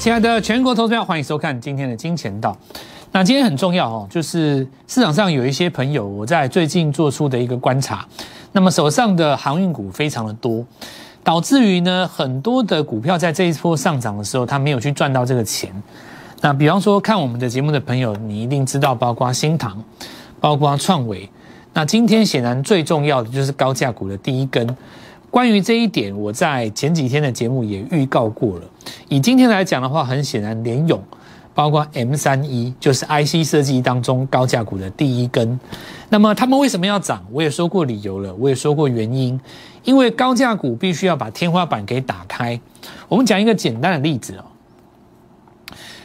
亲爱的全国投资者，欢迎收看今天的金钱道。那今天很重要哦，就是市场上有一些朋友，我在最近做出的一个观察，那么手上的航运股非常的多，导致于呢很多的股票在这一波上涨的时候，他没有去赚到这个钱。那比方说看我们的节目的朋友，你一定知道，包括新塘，包括创维。那今天显然最重要的就是高价股的第一根。关于这一点，我在前几天的节目也预告过了。以今天来讲的话，很显然联勇，包括 M 三一，就是 IC 设计当中高价股的第一根。那么他们为什么要涨？我也说过理由了，我也说过原因。因为高价股必须要把天花板给打开。我们讲一个简单的例子哦。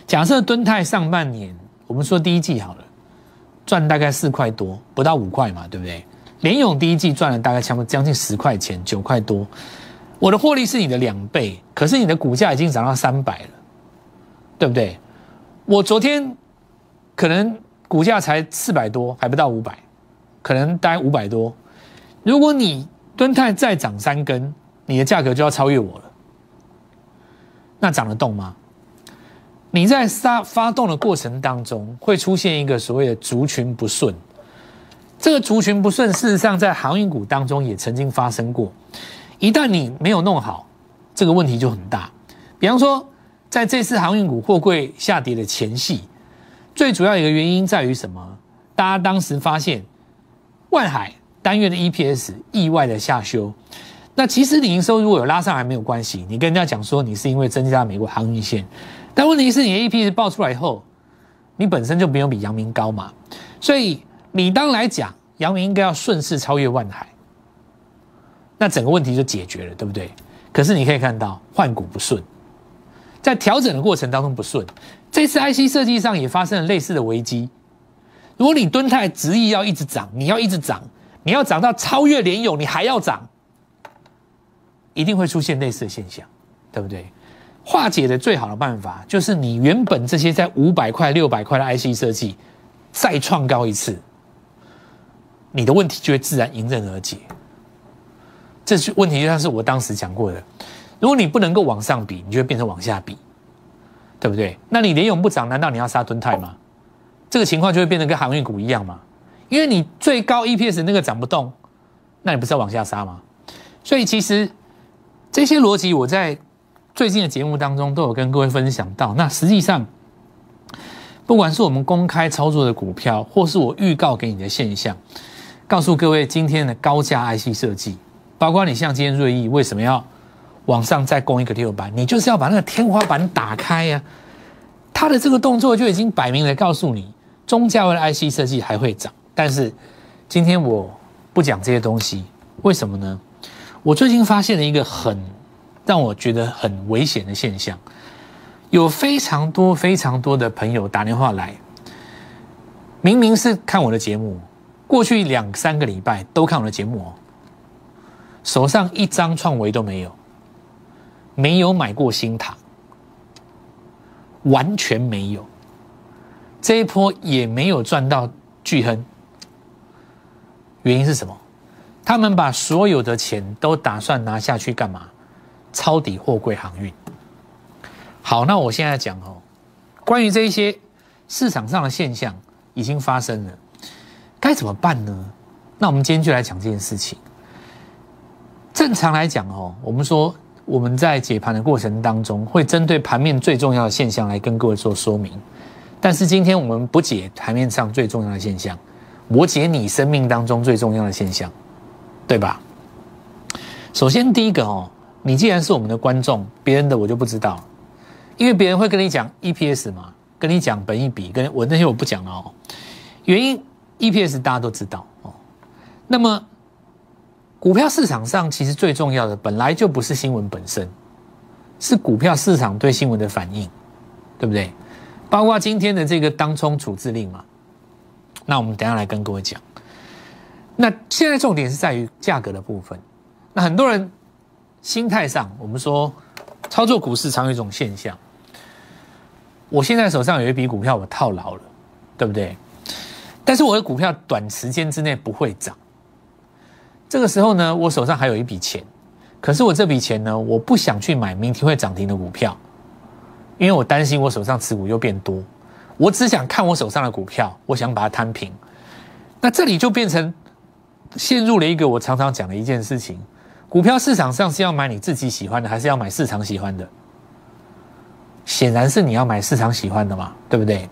假设敦泰上半年，我们说第一季好了，赚大概四块多，不到五块嘛，对不对？联勇第一季赚了大概差不多将近十块钱，九块多。我的获利是你的两倍，可是你的股价已经涨到三百了，对不对？我昨天可能股价才四百多，还不到五百，可能大概五百多。如果你敦泰再涨三根，你的价格就要超越我了。那涨得动吗？你在发发动的过程当中，会出现一个所谓的族群不顺。这个族群不顺，事实上在航运股当中也曾经发生过。一旦你没有弄好，这个问题就很大。比方说，在这次航运股货柜下跌的前夕，最主要一个原因在于什么？大家当时发现万海单月的 EPS 意外的下修。那其实你营收如果有拉上来没有关系，你跟人家讲说你是因为增加美国航运线，但问题是你的 EPS 报出来以后，你本身就没有比阳明高嘛，所以。理当来讲，阳明应该要顺势超越万海，那整个问题就解决了，对不对？可是你可以看到换股不顺，在调整的过程当中不顺，这次 IC 设计上也发生了类似的危机。如果你敦泰执意要一直涨，你要一直涨，你要涨到超越联友，你还要涨，一定会出现类似的现象，对不对？化解的最好的办法就是你原本这些在五百块、六百块的 IC 设计再创高一次。你的问题就会自然迎刃而解。这是问题，就像是我当时讲过的，如果你不能够往上比，你就会变成往下比，对不对？那你连勇不涨，难道你要杀敦泰吗？这个情况就会变得跟航运股一样嘛？因为你最高 EPS 那个涨不动，那你不是要往下杀吗？所以其实这些逻辑我在最近的节目当中都有跟各位分享到。那实际上，不管是我们公开操作的股票，或是我预告给你的现象。告诉各位，今天的高价 IC 设计，包括你像今天瑞意为什么要往上再攻一个六百？你就是要把那个天花板打开呀！他的这个动作就已经摆明了告诉你，中价位的 IC 设计还会涨。但是今天我不讲这些东西，为什么呢？我最近发现了一个很让我觉得很危险的现象，有非常多非常多的朋友打电话来，明明是看我的节目。过去两三个礼拜都看我的节目哦，手上一张创维都没有，没有买过新塔，完全没有，这一波也没有赚到巨亨。原因是什么？他们把所有的钱都打算拿下去干嘛？抄底货柜航运。好，那我现在讲哦，关于这一些市场上的现象已经发生了。该怎么办呢？那我们今天就来讲这件事情。正常来讲哦，我们说我们在解盘的过程当中，会针对盘面最重要的现象来跟各位做说明。但是今天我们不解盘面上最重要的现象，我解你生命当中最重要的现象，对吧？首先第一个哦，你既然是我们的观众，别人的我就不知道，因为别人会跟你讲 EPS 嘛，跟你讲本益比，跟我那些我不讲了哦，原因。EPS 大家都知道哦，那么股票市场上其实最重要的本来就不是新闻本身，是股票市场对新闻的反应，对不对？包括今天的这个当冲处置令嘛，那我们等下来跟各位讲。那现在重点是在于价格的部分。那很多人心态上，我们说操作股市常有一种现象，我现在手上有一笔股票我套牢了，对不对？但是我的股票短时间之内不会涨，这个时候呢，我手上还有一笔钱，可是我这笔钱呢，我不想去买明天会涨停的股票，因为我担心我手上持股又变多，我只想看我手上的股票，我想把它摊平。那这里就变成陷入了一个我常常讲的一件事情：股票市场上是要买你自己喜欢的，还是要买市场喜欢的？显然是你要买市场喜欢的嘛，对不对？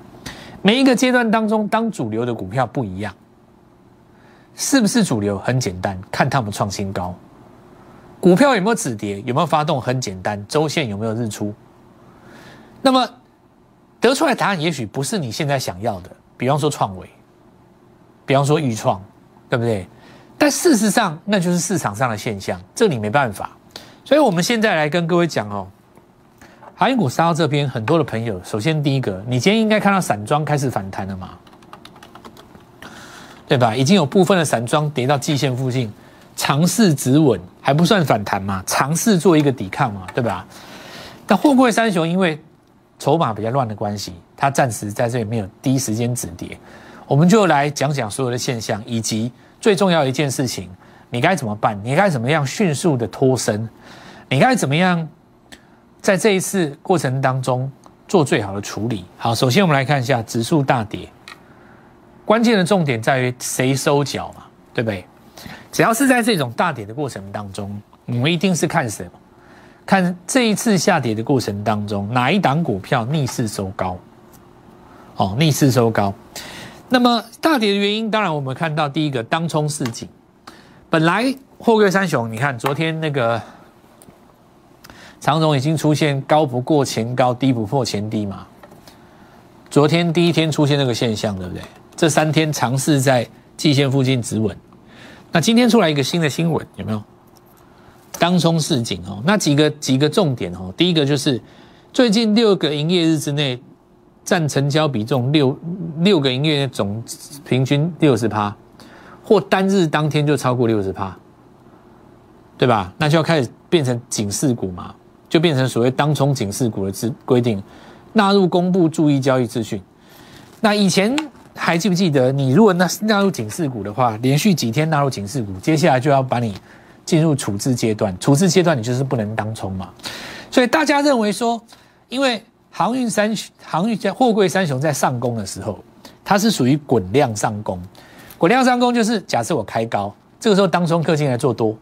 每一个阶段当中，当主流的股票不一样，是不是主流？很简单，看他们创新高。股票有没有止跌？有没有发动？很简单，周线有没有日出？那么得出来答案也许不是你现在想要的，比方说创维，比方说预创，对不对？但事实上，那就是市场上的现象，这你没办法。所以我们现在来跟各位讲哦。航运股杀到这边，很多的朋友，首先第一个，你今天应该看到散装开始反弹了嘛，对吧？已经有部分的散装跌到季线附近，尝试止稳，还不算反弹嘛，尝试做一个抵抗嘛，对吧？但货柜三雄因为筹码比较乱的关系，它暂时在这里没有第一时间止跌。我们就来讲讲所有的现象，以及最重要一件事情，你该怎么办？你该怎么样迅速的脱身？你该怎么样？在这一次过程当中做最好的处理。好，首先我们来看一下指数大跌，关键的重点在于谁收脚嘛，对不对？只要是在这种大跌的过程当中，我们一定是看什么？看这一次下跌的过程当中，哪一档股票逆势收高？哦，逆势收高。那么大跌的原因，当然我们看到第一个当冲市井，本来货柜三雄，你看昨天那个。长荣已经出现高不过前高，低不破前低嘛？昨天第一天出现这个现象，对不对？这三天尝试在季线附近止稳。那今天出来一个新的新闻，有没有？当冲市井哦，那几个几个重点哦。第一个就是最近六个营业日之内占成交比重六六个营业日总平均六十趴，或单日当天就超过六十趴，对吧？那就要开始变成警示股嘛。就变成所谓当冲警示股的制规定，纳入公布注意交易资讯。那以前还记不记得，你如果纳纳入警示股的话，连续几天纳入警示股，接下来就要把你进入处置阶段。处置阶段你就是不能当冲嘛。所以大家认为说，因为航运三航运在货柜三雄在上攻的时候，它是属于滚量上攻。滚量上攻就是假设我开高，这个时候当冲客进来做多，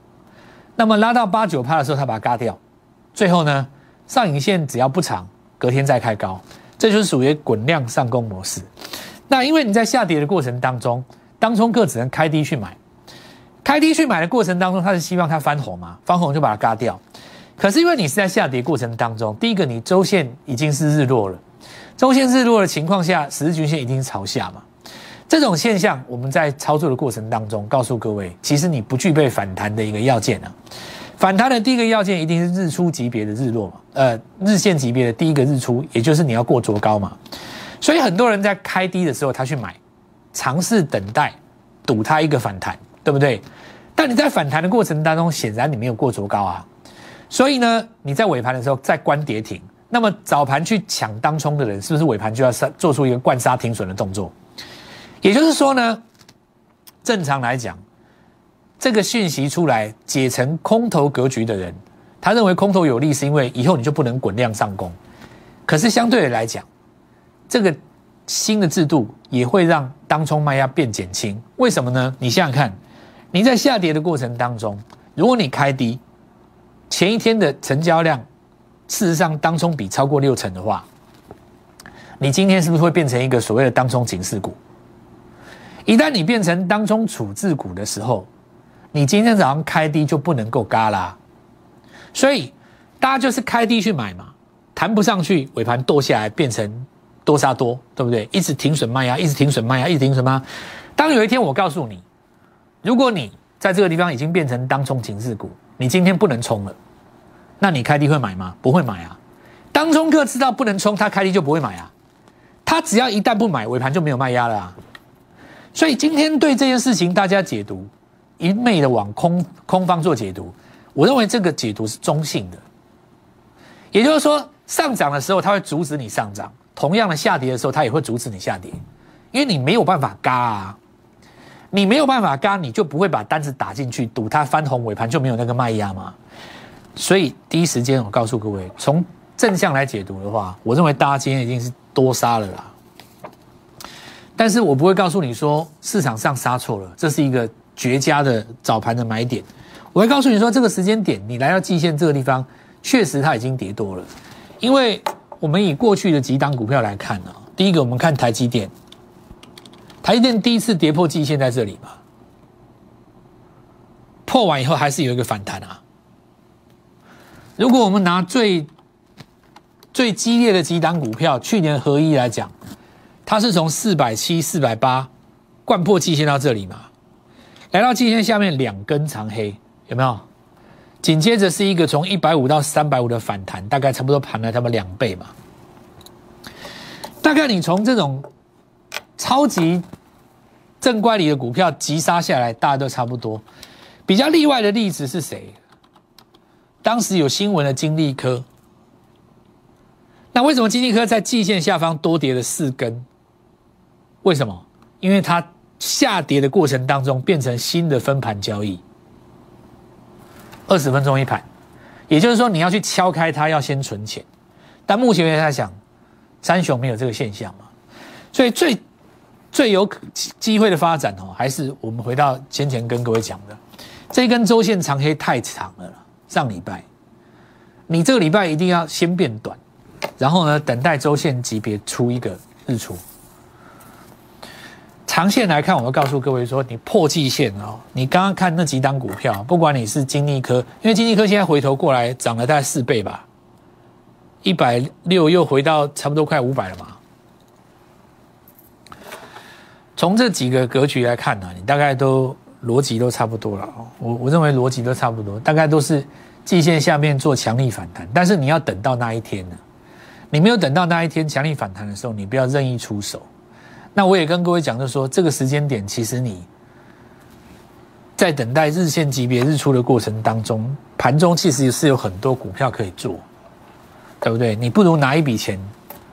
那么拉到八九趴的时候，他把它嘎掉。最后呢，上影线只要不长，隔天再开高，这就是属于滚量上攻模式。那因为你在下跌的过程当中，当冲客只能开低去买，开低去买的过程当中，他是希望它翻红嘛，翻红就把它嘎掉。可是因为你是在下跌过程当中，第一个你周线已经是日落了，周线日落的情况下，十日均线一定是朝下嘛。这种现象我们在操作的过程当中，告诉各位，其实你不具备反弹的一个要件啊。反弹的第一个要件一定是日出级别的日落嘛，呃，日线级别的第一个日出，也就是你要过卓高嘛。所以很多人在开低的时候，他去买，尝试等待，赌它一个反弹，对不对？但你在反弹的过程当中，显然你没有过卓高啊。所以呢，你在尾盘的时候再关跌停，那么早盘去抢当冲的人，是不是尾盘就要杀做出一个灌杀停损的动作？也就是说呢，正常来讲。这个讯息出来解成空头格局的人，他认为空头有利，是因为以后你就不能滚量上攻。可是相对的来讲，这个新的制度也会让当冲卖压变减轻。为什么呢？你想想看，你在下跌的过程当中，如果你开低，前一天的成交量事实上当冲比超过六成的话，你今天是不是会变成一个所谓的当冲警示股？一旦你变成当冲处置股的时候，你今天早上开低就不能够嘎啦，所以大家就是开低去买嘛，弹不上去，尾盘剁下来变成多杀多，对不对？一直停损卖压，一直停损卖压，一直停损吗？当有一天我告诉你，如果你在这个地方已经变成当冲警示股，你今天不能冲了，那你开低会买吗？不会买啊。当冲客知道不能冲，他开低就不会买啊。他只要一旦不买，尾盘就没有卖压了啊。所以今天对这件事情大家解读。一昧的往空空方做解读，我认为这个解读是中性的。也就是说，上涨的时候它会阻止你上涨，同样的下跌的时候它也会阻止你下跌，因为你没有办法嘎啊，你没有办法嘎，你就不会把单子打进去，赌它翻红尾盘就没有那个卖压嘛。所以第一时间我告诉各位，从正向来解读的话，我认为大家今天已经是多杀了啦。但是我不会告诉你说市场上杀错了，这是一个绝佳的早盘的买点。我会告诉你说，这个时间点你来到季线这个地方，确实它已经跌多了。因为我们以过去的几档股票来看呢，第一个我们看台积电，台积电第一次跌破季线在这里嘛，破完以后还是有一个反弹啊。如果我们拿最最激烈的几档股票，去年合一来讲，它是从四百七、四百八灌破季线到这里嘛，来到季线下面两根长黑。有没有？紧接着是一个从一百五到三百五的反弹，大概差不多盘了他们两倍嘛。大概你从这种超级正乖离的股票急杀下来，大家都差不多。比较例外的例子是谁？当时有新闻的金利科。那为什么金利科在季线下方多跌了四根？为什么？因为它下跌的过程当中变成新的分盘交易。二十分钟一盘，也就是说你要去敲开它，要先存钱。但目前在想，三雄没有这个现象嘛？所以最最有机会的发展哦，还是我们回到先前跟各位讲的，这根周线长黑太长了。上礼拜，你这个礼拜一定要先变短，然后呢，等待周线级别出一个日出。长线来看，我会告诉各位说，你破季线哦，你刚刚看那几档股票，不管你是金利科，因为金利科现在回头过来涨了大概四倍吧，一百六又回到差不多快五百了嘛。从这几个格局来看呢，你大概都逻辑都差不多了哦。我我认为逻辑都差不多，大概都是季线下面做强力反弹，但是你要等到那一天呢，你没有等到那一天强力反弹的时候，你不要任意出手。那我也跟各位讲，就说这个时间点，其实你在等待日线级别日出的过程当中，盘中其实是有很多股票可以做，对不对？你不如拿一笔钱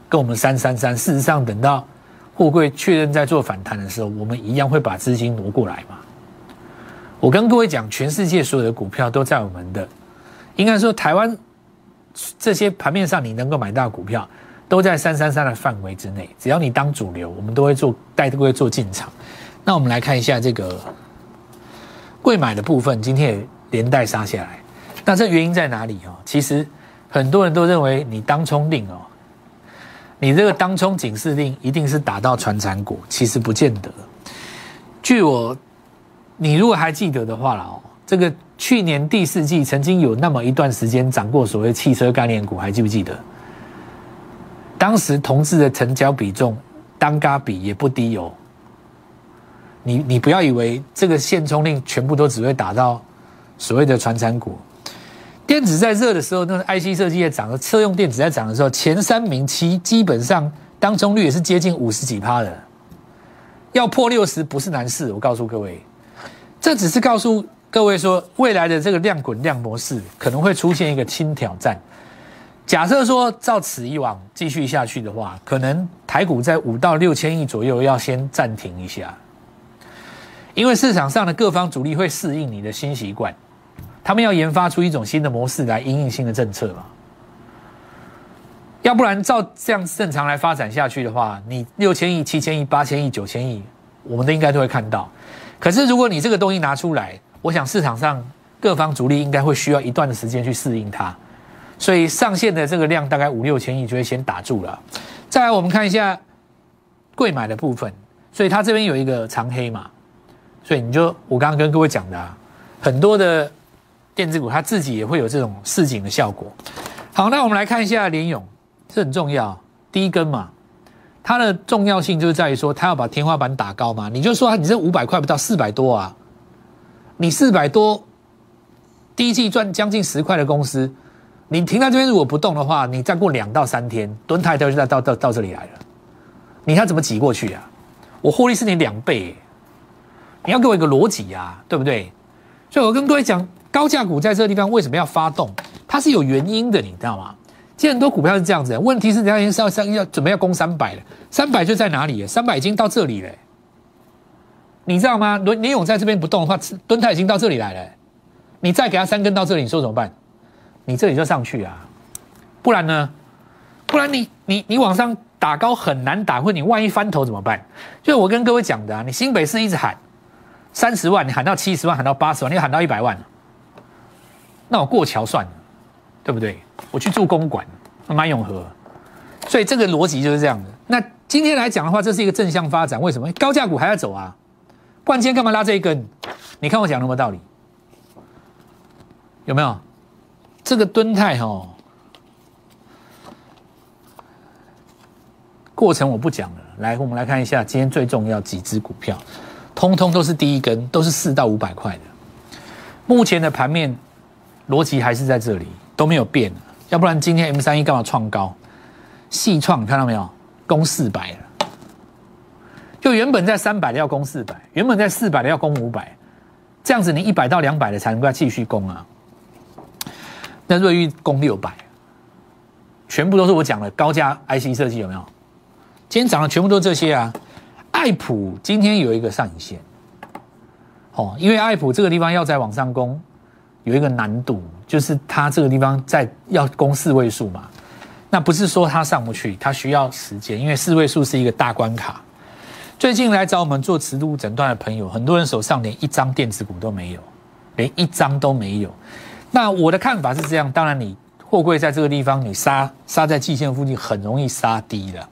跟我们三三三。事实上，等到货柜确认在做反弹的时候，我们一样会把资金挪过来嘛。我跟各位讲，全世界所有的股票都在我们的，应该说台湾这些盘面上你能够买到股票。都在三三三的范围之内，只要你当主流，我们都会做带各位做进场。那我们来看一下这个贵买的部分，今天也连带杀下来。那这原因在哪里哦？其实很多人都认为你当冲令哦，你这个当冲警示令一定是打到传产股，其实不见得。据我，你如果还记得的话了哦，这个去年第四季曾经有那么一段时间涨过所谓汽车概念股，还记不记得？当时同志的成交比重，单嘎比也不低哦。你你不要以为这个限冲令全部都只会打到所谓的传产股，电子在热的时候，那个 IC 设计业涨的，车用电子在涨的时候，前三名其基本上当中率也是接近五十几趴的，要破六十不是难事。我告诉各位，这只是告诉各位说，未来的这个量滚量模式可能会出现一个新挑战。假设说照此以往继续下去的话，可能台股在五到六千亿左右要先暂停一下，因为市场上的各方主力会适应你的新习惯，他们要研发出一种新的模式来应应新的政策嘛。要不然照这样正常来发展下去的话，你六千亿、七千亿、八千亿、九千亿，我们都应该都会看到。可是如果你这个东西拿出来，我想市场上各方主力应该会需要一段的时间去适应它。所以上线的这个量大概五六千亿就会先打住了。再来，我们看一下贵买的部分。所以它这边有一个长黑嘛，所以你就我刚刚跟各位讲的，啊，很多的电子股它自己也会有这种市井的效果。好，那我们来看一下联勇，这很重要，第一根嘛，它的重要性就是在于说它要把天花板打高嘛。你就说你这五百块不到四百多啊，你四百多，第一季赚将近十块的公司。你停在这边如果不动的话，你再过两到三天，蹲台就到到到到这里来了。你看怎么挤过去啊？我获利是你两倍，你要给我一个逻辑啊，对不对？所以我跟各位讲，高价股在这个地方为什么要发动？它是有原因的，你知道吗？其实很多股票是这样子，问题是人家已经要要要准备要攻三百了，三百就在哪里？三百已经到这里了，你知道吗？轮年勇在这边不动的话，蹲台已经到这里来了，你再给他三根到这里，你说怎么办？你这里就上去啊，不然呢？不然你你你往上打高很难打，或你万一翻头怎么办？就我跟各位讲的啊，你新北市一直喊三十万，你喊到七十万，喊到八十万，你喊到一百万，那我过桥算了，对不对？我去住公馆，买永和，所以这个逻辑就是这样的。那今天来讲的话，这是一个正向发展，为什么？高价股还要走啊？冠今天干嘛拉这一根？你看我讲有没有道理？有没有？这个蹲泰哈，过程我不讲了。来，我们来看一下今天最重要几只股票，通通都是第一根，都是四到五百块的。目前的盘面逻辑还是在这里，都没有变。要不然今天 M 三一干嘛创高？细创看到没有？攻四百了，就原本在三百的要攻四百，原本在四百的要攻五百，这样子你一百到两百的才能够继续攻啊。那瑞昱攻六百，全部都是我讲的高价 IC 设计有没有？今天涨的全部都这些啊。爱普今天有一个上影线，哦，因为爱普这个地方要再往上攻，有一个难度，就是它这个地方在要攻四位数嘛。那不是说它上不去，它需要时间，因为四位数是一个大关卡。最近来找我们做磁度诊断的朋友，很多人手上连一张电子股都没有，连一张都没有。那我的看法是这样，当然你货柜在这个地方，你杀杀在季线附近很容易杀低的。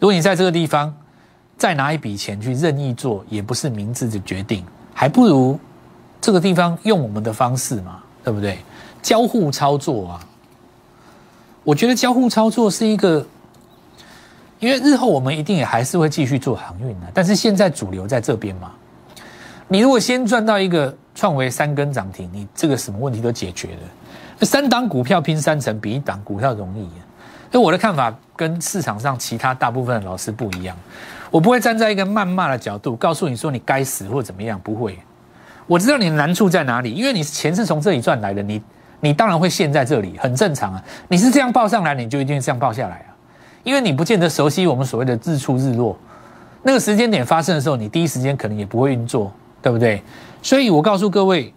如果你在这个地方再拿一笔钱去任意做，也不是明智的决定，还不如这个地方用我们的方式嘛，对不对？交互操作啊，我觉得交互操作是一个，因为日后我们一定也还是会继续做航运的，但是现在主流在这边嘛，你如果先赚到一个。创维三根涨停，你这个什么问题都解决了。三档股票拼三成，比一档股票容易。那我的看法跟市场上其他大部分的老师不一样。我不会站在一个谩骂的角度告诉你说你该死或怎么样，不会。我知道你的难处在哪里，因为你钱是从这里赚来的，你你当然会陷在这里，很正常啊。你是这样报上来，你就一定这样报下来啊。因为你不见得熟悉我们所谓的日出日落，那个时间点发生的时候，你第一时间可能也不会运作，对不对？所以我告诉各位，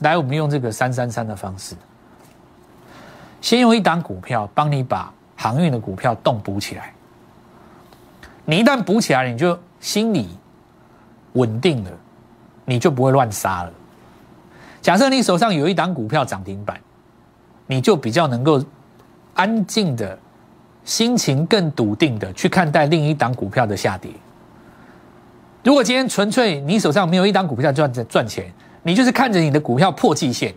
来，我们用这个三三三的方式，先用一档股票帮你把航运的股票动补起来。你一旦补起来，你就心里稳定了，你就不会乱杀了。假设你手上有一档股票涨停板，你就比较能够安静的心情更笃定的去看待另一档股票的下跌。如果今天纯粹你手上没有一档股票赚赚钱，你就是看着你的股票破季线，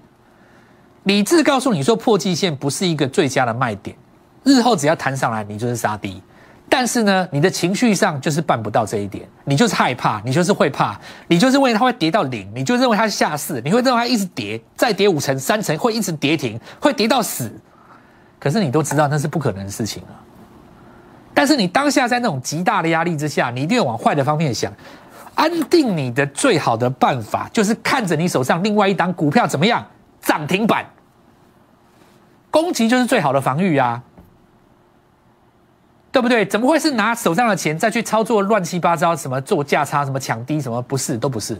理智告诉你说破季线不是一个最佳的卖点，日后只要弹上来你就是杀低，但是呢，你的情绪上就是办不到这一点，你就是害怕，你就是会怕，你就是为它会跌到零，你就认为它下市，你会认为它一直跌，再跌五成三成会一直跌停，会跌到死，可是你都知道那是不可能的事情啊。但是你当下在那种极大的压力之下，你一定要往坏的方面想。安定你的最好的办法，就是看着你手上另外一档股票怎么样涨停板，攻击就是最好的防御啊，对不对？怎么会是拿手上的钱再去操作乱七八糟什么做价差、什么抢低、什么不是都不是。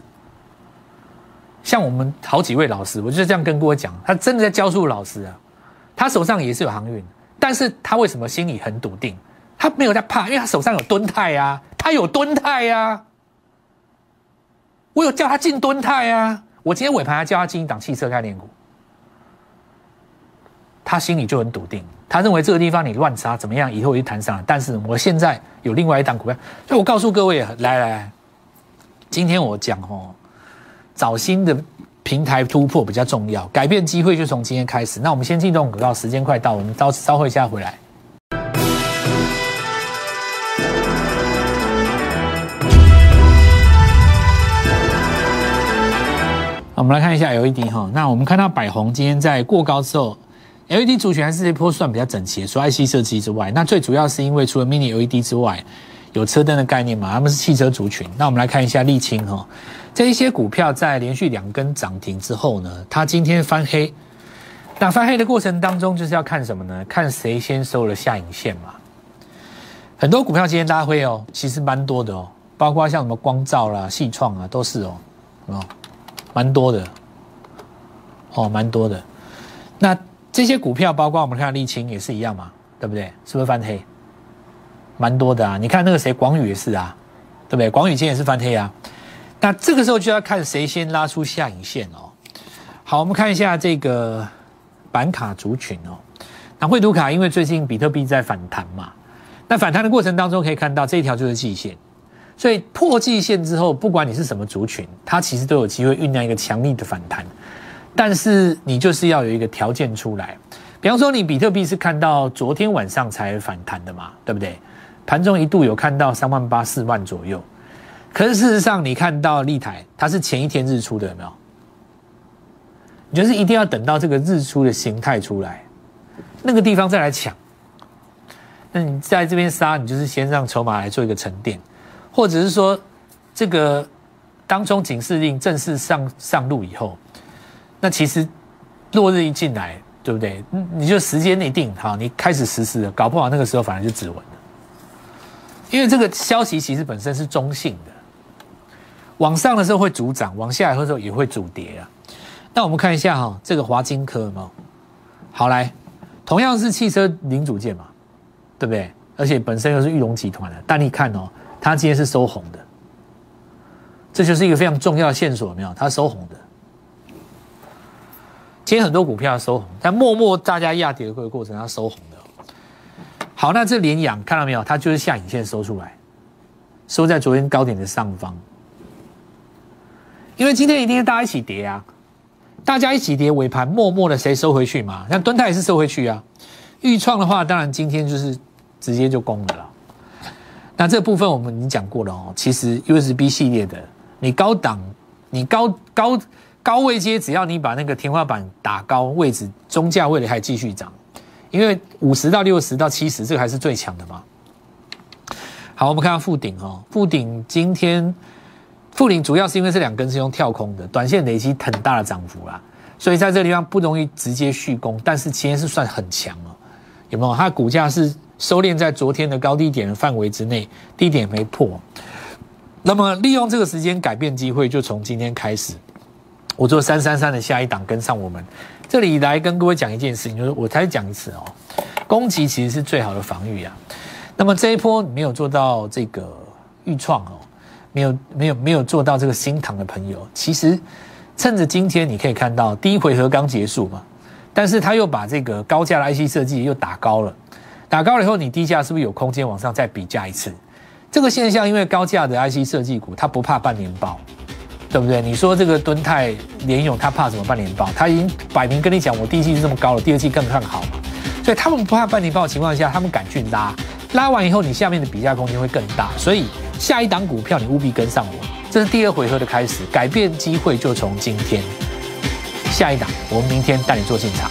像我们好几位老师，我就这样跟各位讲，他真的在教书老师啊，他手上也是有航运，但是他为什么心里很笃定？他没有在怕，因为他手上有蹲泰呀，他有蹲泰呀。我有叫他进蹲泰呀，我今天尾盘还叫他进一档汽车概念股，他心里就很笃定，他认为这个地方你乱杀怎么样，以后就弹上来。但是我现在有另外一档股票，所以我告诉各位，来来来，今天我讲哦，找新的平台突破比较重要，改变机会就从今天开始。那我们先进动股告，时间快到，我们稍稍后一下回来。我们来看一下 LED 哈，那我们看到百宏今天在过高之后，LED 族群还是这波算比较整齐，除 IC 设计之外，那最主要是因为除了 Mini LED 之外，有车灯的概念嘛，他们是汽车族群。那我们来看一下沥青哈，这一些股票在连续两根涨停之后呢，它今天翻黑，那翻黑的过程当中就是要看什么呢？看谁先收了下影线嘛。很多股票今天拉灰哦，其实蛮多的哦，包括像什么光照啦、细创啊，都是哦，哦。蛮多的，哦，蛮多的。那这些股票，包括我们看沥青也是一样嘛，对不对？是不是翻黑？蛮多的啊！你看那个谁，广宇也是啊，对不对？广宇今天也是翻黑啊。那这个时候就要看谁先拉出下影线哦。好，我们看一下这个板卡族群哦。那绘图卡因为最近比特币在反弹嘛，那反弹的过程当中可以看到这一条就是季线，所以破季线之后，不管你是什么族群，它其实都有机会酝酿一个强力的反弹。但是你就是要有一个条件出来，比方说你比特币是看到昨天晚上才反弹的嘛，对不对？盘中一度有看到三万八四万左右，可是事实上你看到立台，它是前一天日出的，有没有？你就是一定要等到这个日出的形态出来，那个地方再来抢。那你在这边杀，你就是先让筹码来做一个沉淀，或者是说这个当中警示令正式上上路以后，那其实落日一进来，对不对？你就时间内定好，你开始实施了，搞不好那个时候反而就止稳了。因为这个消息其实本身是中性的，往上的时候会主涨，往下来的时候也会主跌啊。那我们看一下哈，这个华金科嘛，好来，同样是汽车零组件嘛，对不对？而且本身又是玉龙集团的，但你看哦，它今天是收红的，这就是一个非常重要的线索，没有？它收红的，今天很多股票收红，但默默大家压跌的过程，它收红的。好，那这连阳看到没有？它就是下影线收出来，收在昨天高点的上方。因为今天一定是大家一起跌啊，大家一起跌，尾盘默默的谁收回去嘛？像敦泰也是收回去啊。预创的话，当然今天就是直接就攻了。那这部分我们已经讲过了哦。其实 USB 系列的，你高档，你高高高位接，只要你把那个天花板打高位置，中价位的还继续涨。因为五十到六十到七十，这个还是最强的嘛。好，我们看下富鼎哦，富鼎今天富鼎主要是因为这两根是用跳空的，短线累积很大的涨幅啦，所以在这个地方不容易直接续攻，但是今天是算很强哦，有没有？它的股价是收敛在昨天的高低点的范围之内，低点没破。那么利用这个时间改变机会，就从今天开始，我做三三三的下一档跟上我们。这里来跟各位讲一件事情，就是我再讲一次哦，攻击其实是最好的防御啊。那么这一波没有做到这个预创哦，没有没有没有做到这个新塘的朋友，其实趁着今天你可以看到第一回合刚结束嘛，但是他又把这个高价的 IC 设计又打高了，打高了以后，你低价是不是有空间往上再比价一次？这个现象因为高价的 IC 设计股它不怕半年报。对不对？你说这个敦泰联勇，他怕什么半年报？他已经摆明跟你讲，我第一季是这么高了，第二季更看好嘛。所以他们不怕半年报的情况下，他们敢去拉，拉完以后，你下面的比价空间会更大。所以下一档股票你务必跟上我，这是第二回合的开始，改变机会就从今天。下一档，我们明天带你做进场。